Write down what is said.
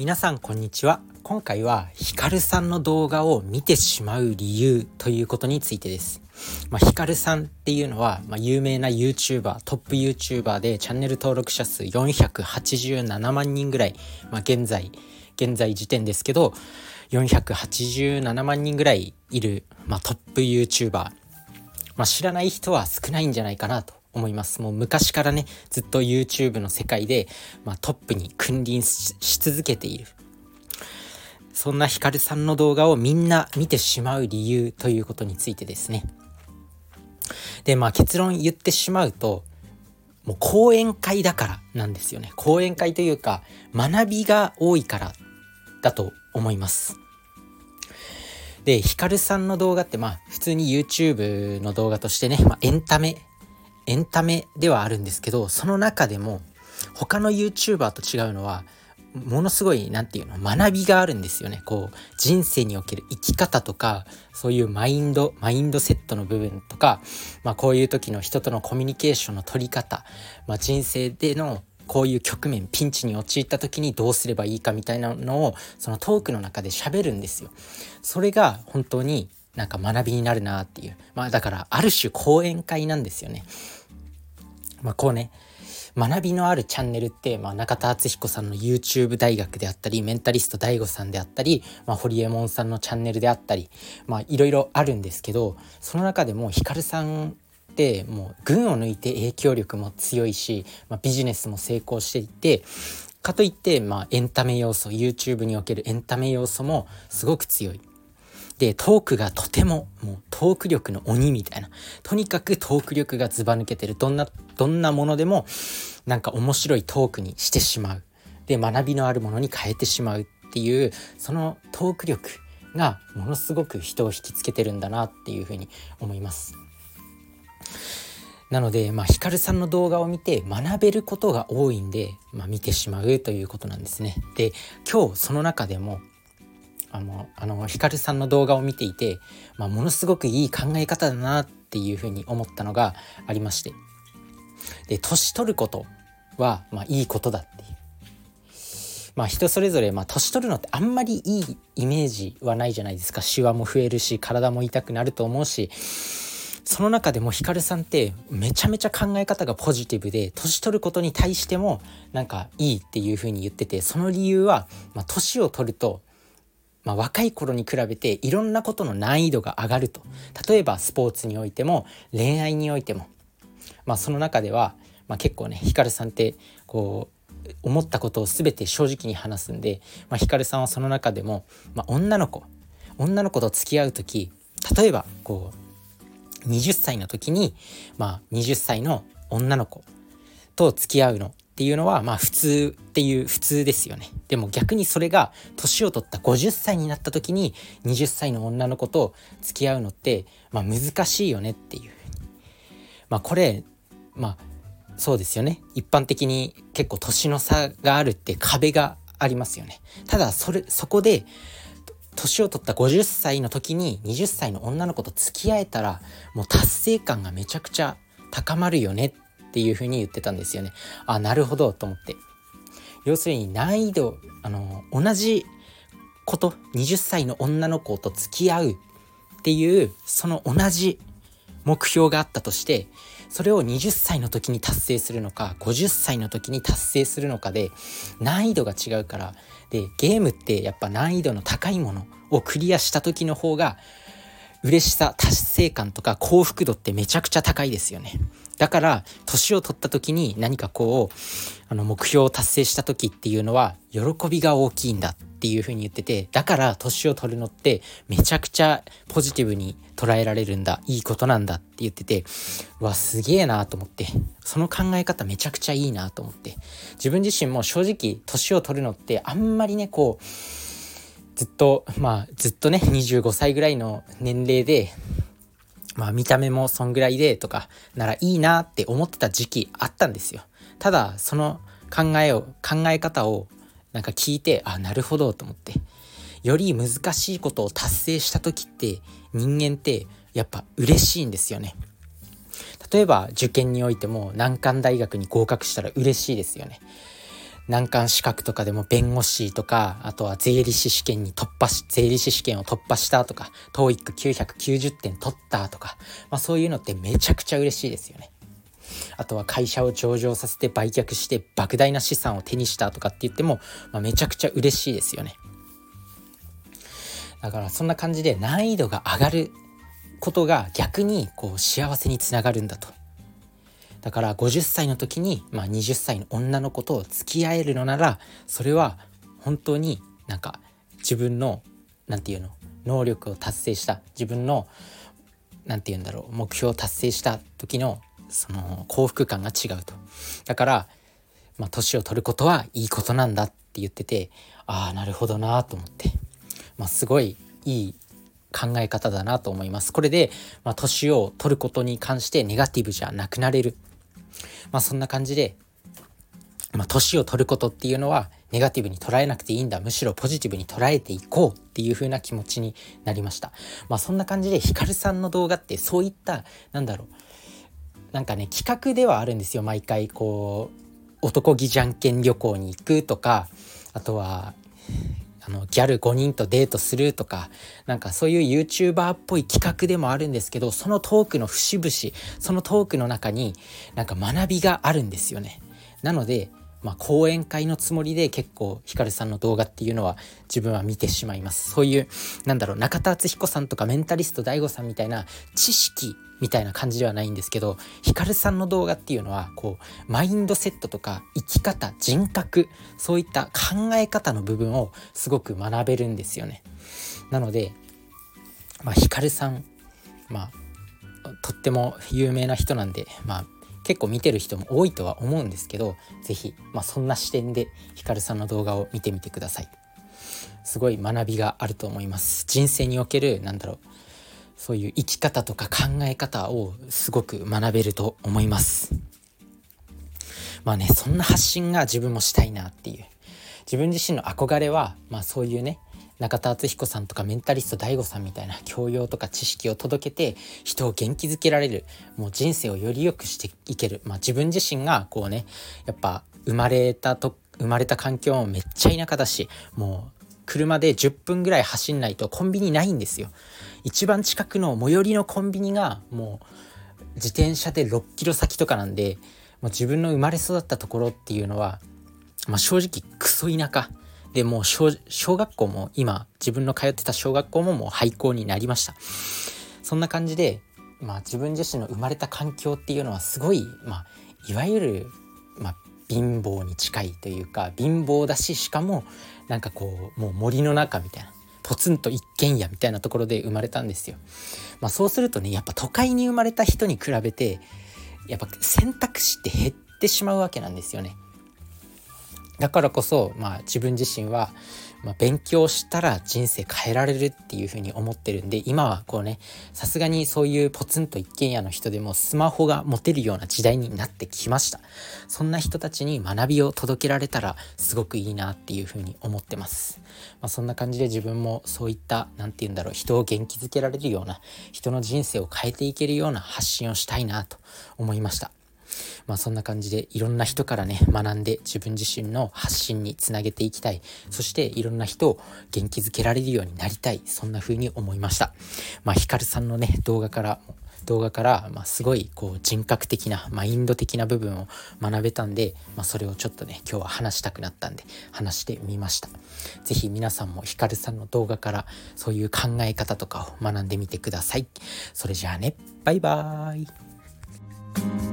皆さんこんにちは。今回はヒカルさんの動画を見てしまう理由ということについてです。まあ、ヒカルさんっていうのは、まあ、有名な YouTuber トップ YouTuber でチャンネル登録者数487万人ぐらい、まあ、現在現在時点ですけど487万人ぐらいいる、まあ、トップ YouTuber、まあ、知らない人は少ないんじゃないかなと思います。もう昔からね、ずっと YouTube の世界で、まあ、トップに君臨し続けている。そんなヒカルさんの動画をみんな見てしまう理由ということについてですね。で、まあ結論言ってしまうと、もう講演会だからなんですよね。講演会というか、学びが多いからだと思います。で、ヒカルさんの動画ってまあ普通に YouTube の動画としてね、まあ、エンタメエンタメではあるんですけどその中でも他の YouTuber と違うのはものすごい何て言うの学びがあるんですよねこう人生における生き方とかそういうマインドマインドセットの部分とか、まあ、こういう時の人とのコミュニケーションの取り方、まあ、人生でのこういう局面ピンチに陥った時にどうすればいいかみたいなのをそのトークの中で喋るんですよ。それが本当になんか学びになるなっていうまあだからある種講演会なんですよね。まあこうね学びのあるチャンネルって、まあ、中田敦彦さんの YouTube 大学であったりメンタリスト DAIGO さんであったり、まあ、堀江門さんのチャンネルであったりいろいろあるんですけどその中でもヒカルさんってもう群を抜いて影響力も強いし、まあ、ビジネスも成功していてかといって、まあ、エンタメ要素 YouTube におけるエンタメ要素もすごく強い。で、トークがとても、もうトーク力の鬼みたいな。とにかくトーク力がずば抜けてる。どんな、どんなものでも、なんか面白いトークにしてしまう。で、学びのあるものに変えてしまうっていう、そのトーク力がものすごく人を引きつけてるんだなっていうふうに思います。なので、まあ、ヒカルさんの動画を見て学べることが多いんで、まあ、見てしまうということなんですね。で、今日その中でも、あの、あの、ヒカルさんの動画を見ていて、まあ、ものすごくいい考え方だなっていうふうに思ったのがありまして。で、年取ることは、まあ、いいことだっていう。まあ人それぞれ、まあ年取るのってあんまりいいイメージはないじゃないですか。シワも増えるし、体も痛くなると思うし、その中でもヒカルさんってめちゃめちゃ考え方がポジティブで年取ることに対してもなんかいいっていう風に言っててその理由は、まあ、年を取るとまあ、若い頃に比べていろんなことの難易度が上がると。例えばスポーツにおいても恋愛においても、まあ、その中では、まあ、結構ねヒカルさんってこう思ったことを全て正直に話すんで、まあ、ヒカルさんはその中でも、まあ、女の子。女の子と付き合う時例えばこう20歳の時に、まあ、20歳の女の子と付き合うの。っていうのはまあ普通っていう普通ですよね。でも逆にそれが年を取った50歳になった時に20歳の女の子と付き合うのってまあ難しいよねっていう。まあこれまあそうですよね。一般的に結構年の差があるって壁がありますよね。ただそれそこで年を取った50歳の時に20歳の女の子と付き合えたらもう達成感がめちゃくちゃ高まるよねっていうふうに言ってたんですよね。あ、なるほどと思って。要するに難易度、あの、同じこと、20歳の女の子と付き合うっていう、その同じ目標があったとして、それを20歳の時に達成するのか、50歳の時に達成するのかで、難易度が違うから、で、ゲームってやっぱ難易度の高いものをクリアした時の方が、嬉しさ、達成感とか幸福度ってめちゃくちゃ高いですよね。だから、年を取った時に何かこう、あの、目標を達成した時っていうのは、喜びが大きいんだっていう風に言ってて、だから、年を取るのってめちゃくちゃポジティブに捉えられるんだ、いいことなんだって言ってて、うわ、すげえなと思って、その考え方めちゃくちゃいいなと思って、自分自身も正直、年を取るのってあんまりね、こう、ずっと、まあ、ずっとね、25歳ぐらいの年齢で、まあ見た目もそんぐらいでとかならいいなって思ってた時期あったんですよ。ただその考えを考え方をなんか聞いてあなるほどと思ってより難しいことを達成した時って人間ってやっぱ嬉しいんですよね。例えば受験においても難関大学に合格したら嬉しいですよね。難関資格とかでも弁護士とかあとは税理士試験に突破し税理士試験を突破したとか TOEIC990 点取ったとか、まあ、そういうのってめちゃくちゃ嬉しいですよね。あとは会社を上場させて売却して莫大な資産を手にしたとかって言っても、まあ、めちゃくちゃ嬉しいですよね。だからそんな感じで難易度が上がることが逆にこう幸せにつながるんだと。だから50歳の時に、まあ、20歳の女の子と付き合えるのならそれは本当になんか自分の何て言うの能力を達成した自分の何て言うんだろう目標を達成した時のその幸福感が違うと。だからまあ年を取ることはいいことなんだって言っててああなるほどなと思って、まあ、すごいいい考え方だなと思います。これで、まあ、年を取ることに関してネガティブじゃなくなれる。まあそんな感じで、まあ、年を取ることっていうのはネガティブに捉えなくていいんだ。むしろポジティブに捉えていこうっていう風な気持ちになりました。まあそんな感じでヒカルさんの動画ってそういったなんだろう。なんかね企画ではあるんですよ。毎回こう男気じゃんけん旅行に行くとかあとはあのギャル5人とデートするとかなんかそういう YouTuber っぽい企画でもあるんですけどそのトークの節々そのトークの中になんか学びがあるんですよね。なのでまあ、講演会のつもりで結構ヒカルさんの動画っていうのは自分は見てしまいますそういうなんだろう中田敦彦さんとかメンタリスト DAIGO さんみたいな知識みたいな感じではないんですけどヒカルさんの動画っていうのはこうマインドセットとか生き方人格そういった考え方の部分をすごく学べるんですよね。なのでまあヒカルさんまあとっても有名な人なんでまあ結構見てる人も多いとは思うんですけど是非、まあ、そんな視点でヒカルさんの動画を見てみてください。すごい学びがあると思います。人生におけるなんだろうそういう生き方とか考え方をすごく学べると思います。まあねそんな発信が自分もしたいなっていう。自分自身の憧れはまあそういうね中田敦彦さんとかメンタリスト DAIGO さんみたいな教養とか知識を届けて人を元気づけられるもう人生をより良くしていける、まあ、自分自身がこうねやっぱ生まれたと生まれた環境もめっちゃ田舎だしもう車で10分ぐらい走んないとコンビニないんですよ。一番近くの最寄りのコンビニがもう自転車で6キロ先とかなんでもう自分の生まれ育ったところっていうのは、まあ、正直クソ田舎。でもう小学校も今自分の通ってた小学校ももう廃校になりました。そんな感じで、まあ、自分自身の生まれた環境っていうのはすごい、まあ、いわゆる、まあ、貧乏に近いというか貧乏だししかもなんかこうもう森の中みたいなポツンと一軒家みたいなところで生まれたんですよ。まあ、そうするとねやっぱ都会に生まれた人に比べてやっぱ選択肢って減ってしまうわけなんですよね。だからこそ、まあ、自分自身は、まあ、勉強したら人生変えられるっていうふうに思ってるんで今はこうねさすがにそういうポツンと一軒家の人でもスマホが持てるような時代になってきました。そんな人たちに学びを届けられたらすごくいいなっていうふうに思ってます、まあ、そんな感じで自分もそういった何て言うんだろう人を元気づけられるような人の人生を変えていけるような発信をしたいなと思いました。まあそんな感じでいろんな人からね学んで自分自身の発信につなげていきたい。そしていろんな人を元気づけられるようになりたい。そんな風に思いました。まあヒカルさんのね動画から動画から、まあ、すごいこう人格的なマインド的な部分を学べたんで、まあ、それをちょっとね今日は話したくなったんで話してみました。是非皆さんもヒカルさんの動画からそういう考え方とかを学んでみてください。それじゃあね。バイバーイ。